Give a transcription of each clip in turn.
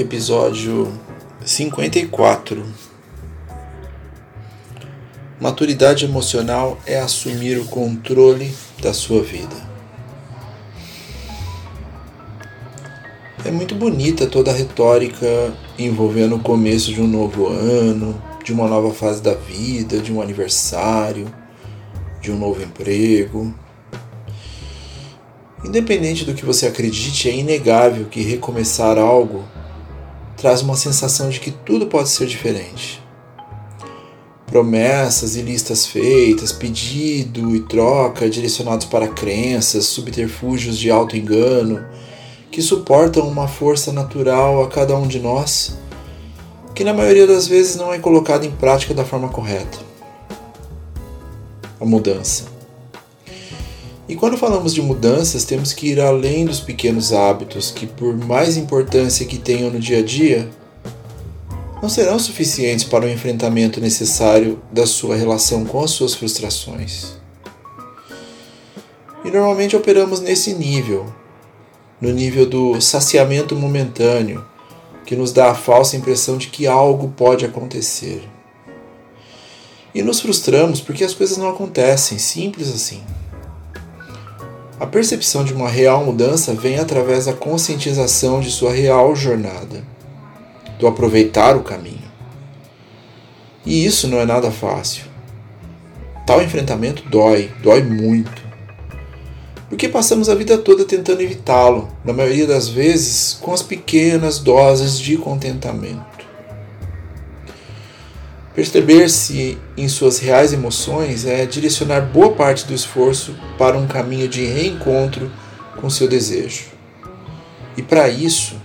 Episódio 54 Maturidade emocional é assumir o controle da sua vida. É muito bonita toda a retórica envolvendo o começo de um novo ano, de uma nova fase da vida, de um aniversário, de um novo emprego. Independente do que você acredite, é inegável que recomeçar algo traz uma sensação de que tudo pode ser diferente. Promessas e listas feitas, pedido e troca direcionados para crenças, subterfúgios de auto-engano que suportam uma força natural a cada um de nós, que na maioria das vezes não é colocada em prática da forma correta. A mudança. E quando falamos de mudanças, temos que ir além dos pequenos hábitos que, por mais importância que tenham no dia a dia, não serão suficientes para o enfrentamento necessário da sua relação com as suas frustrações. E normalmente operamos nesse nível, no nível do saciamento momentâneo, que nos dá a falsa impressão de que algo pode acontecer. E nos frustramos porque as coisas não acontecem, simples assim. A percepção de uma real mudança vem através da conscientização de sua real jornada, do aproveitar o caminho. E isso não é nada fácil. Tal enfrentamento dói, dói muito porque passamos a vida toda tentando evitá-lo, na maioria das vezes com as pequenas doses de contentamento. Perceber-se em suas reais emoções é direcionar boa parte do esforço para um caminho de reencontro com seu desejo. E para isso,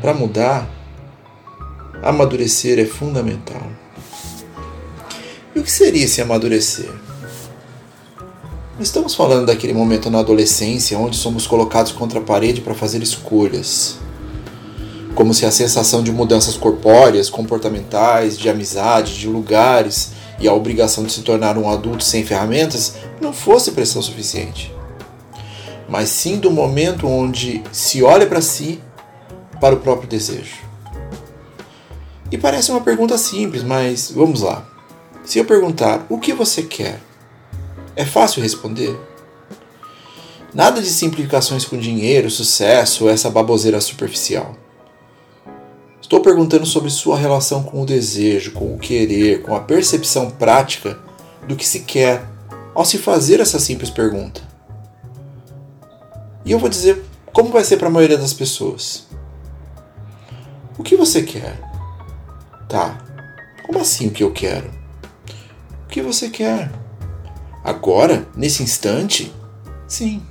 para mudar, amadurecer é fundamental. E o que seria esse amadurecer? estamos falando daquele momento na adolescência onde somos colocados contra a parede para fazer escolhas. Como se a sensação de mudanças corpóreas, comportamentais, de amizade, de lugares e a obrigação de se tornar um adulto sem ferramentas não fosse pressão suficiente. Mas sim do momento onde se olha para si, para o próprio desejo. E parece uma pergunta simples, mas vamos lá. Se eu perguntar o que você quer, é fácil responder? Nada de simplificações com dinheiro, sucesso essa baboseira superficial. Estou perguntando sobre sua relação com o desejo, com o querer, com a percepção prática do que se quer ao se fazer essa simples pergunta. E eu vou dizer como vai ser para a maioria das pessoas. O que você quer? Tá. Como assim o que eu quero? O que você quer? Agora? Nesse instante? Sim.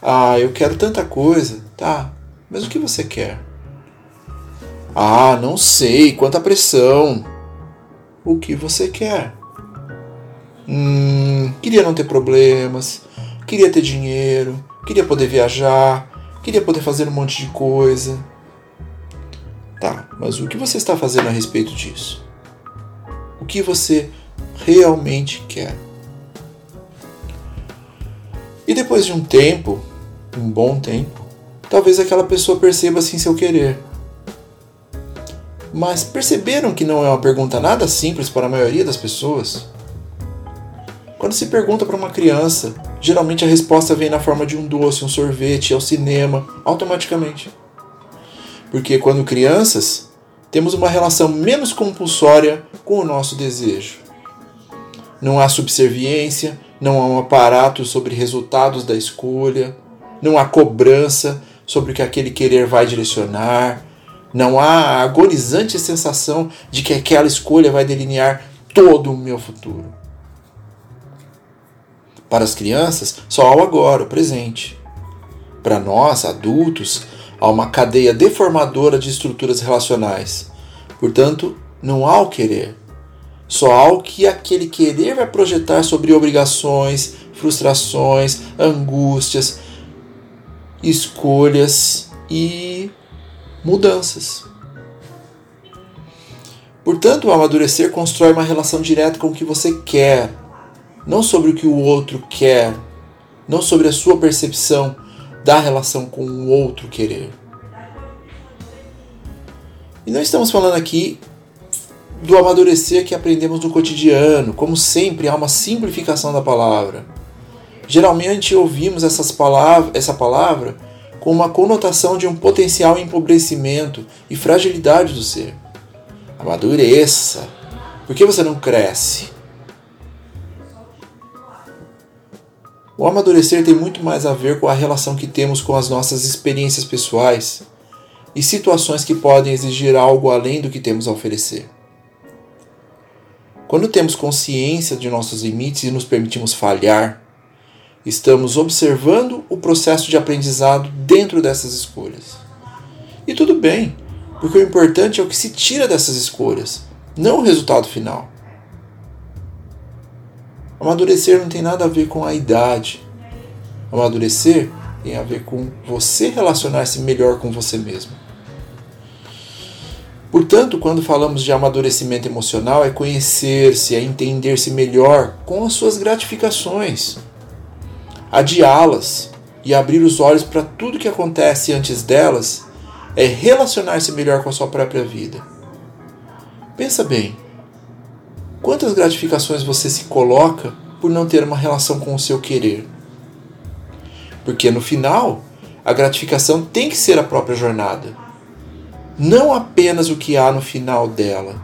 Ah, eu quero tanta coisa. Tá, mas o que você quer? Ah, não sei, quanta pressão. O que você quer? Hum, queria não ter problemas, queria ter dinheiro, queria poder viajar, queria poder fazer um monte de coisa. Tá, mas o que você está fazendo a respeito disso? O que você realmente quer? E depois de um tempo, um bom tempo, talvez aquela pessoa perceba assim seu querer. Mas perceberam que não é uma pergunta nada simples para a maioria das pessoas? Quando se pergunta para uma criança, geralmente a resposta vem na forma de um doce, um sorvete, ao cinema, automaticamente. Porque quando crianças, temos uma relação menos compulsória com o nosso desejo. Não há subserviência, não há um aparato sobre resultados da escolha, não há cobrança sobre o que aquele querer vai direcionar, não há a agonizante sensação de que aquela escolha vai delinear todo o meu futuro. Para as crianças, só há o agora, o presente. para nós, adultos, há uma cadeia deformadora de estruturas relacionais. Portanto, não há o querer. Só há o que aquele querer vai projetar sobre obrigações, frustrações, angústias, escolhas e mudanças. Portanto, o amadurecer constrói uma relação direta com o que você quer, não sobre o que o outro quer, não sobre a sua percepção da relação com o outro querer. E não estamos falando aqui do amadurecer que aprendemos no cotidiano, como sempre há uma simplificação da palavra. Geralmente ouvimos essas palavras, essa palavra com uma conotação de um potencial empobrecimento e fragilidade do ser. Amadureça. Por que você não cresce? O amadurecer tem muito mais a ver com a relação que temos com as nossas experiências pessoais e situações que podem exigir algo além do que temos a oferecer. Quando temos consciência de nossos limites e nos permitimos falhar, estamos observando o processo de aprendizado dentro dessas escolhas. E tudo bem, porque o importante é o que se tira dessas escolhas, não o resultado final. Amadurecer não tem nada a ver com a idade. Amadurecer tem a ver com você relacionar-se melhor com você mesmo. Portanto, quando falamos de amadurecimento emocional, é conhecer-se, é entender-se melhor com as suas gratificações, adiá-las e abrir os olhos para tudo que acontece antes delas é relacionar-se melhor com a sua própria vida. Pensa bem, quantas gratificações você se coloca por não ter uma relação com o seu querer? Porque no final, a gratificação tem que ser a própria jornada, não apenas o que há no final dela.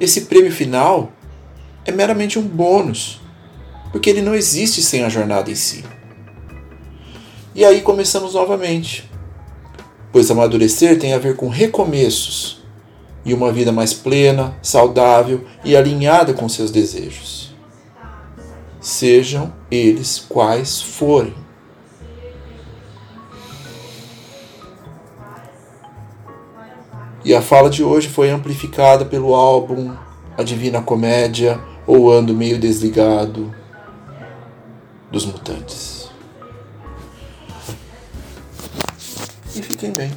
Esse prêmio final é meramente um bônus, porque ele não existe sem a jornada em si. E aí começamos novamente pois amadurecer tem a ver com recomeços e uma vida mais plena, saudável e alinhada com seus desejos. Sejam eles quais forem. E a fala de hoje foi amplificada pelo álbum A Divina Comédia ou Ando Meio Desligado dos Mutantes. e fiquem bem.